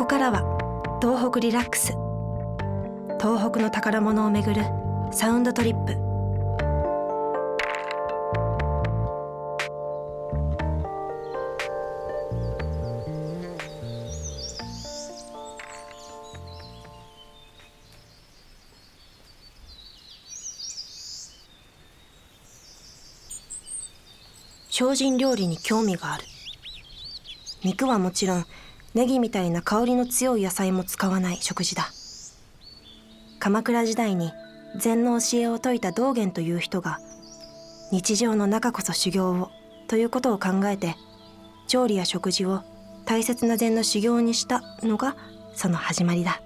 こからは東北リラックス。東北の宝物をめぐるサウンドトリップ。精進料理に興味がある。肉はもちろんネギみたいな香りの強い野菜も使わない食事だ。鎌倉時代に禅の教えを説いた道元という人が日常の中こそ修行をということを考えて調理や食事を大切な禅の修行にしたのがその始まりだ。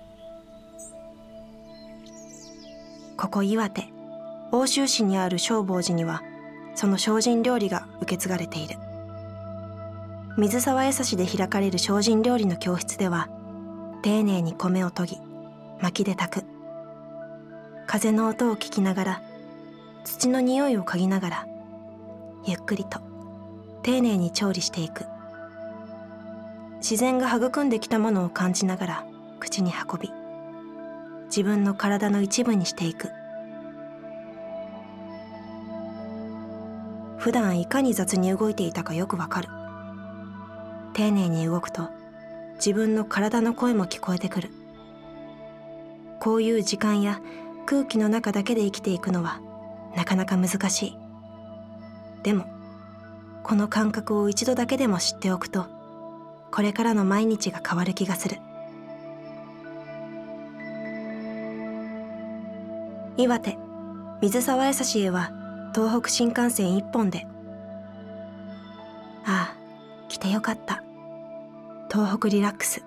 ここ岩手奥州市にある正法寺にはその精進料理が受け継がれている。水沢江差で開かれる精進料理の教室では丁寧に米を研ぎ薪で炊く。風の音を聞きながら土の匂いを嗅ぎながらゆっくりと丁寧に調理していく。自然が育んできたものを感じながら口に運び自分の体の一部にしていく。普段いかに雑に動いていたかよくわかる。丁寧に動くと自分の体の声も聞こえてくる。こういう時間や空気の中だけで生きていくのはなかなか難しい。でもこの感覚を一度だけでも知っておくとこれからの毎日が変わる気がする。岩手水沢やさしへは東北新幹線一本で。ああ来てよかった。東北リラックス。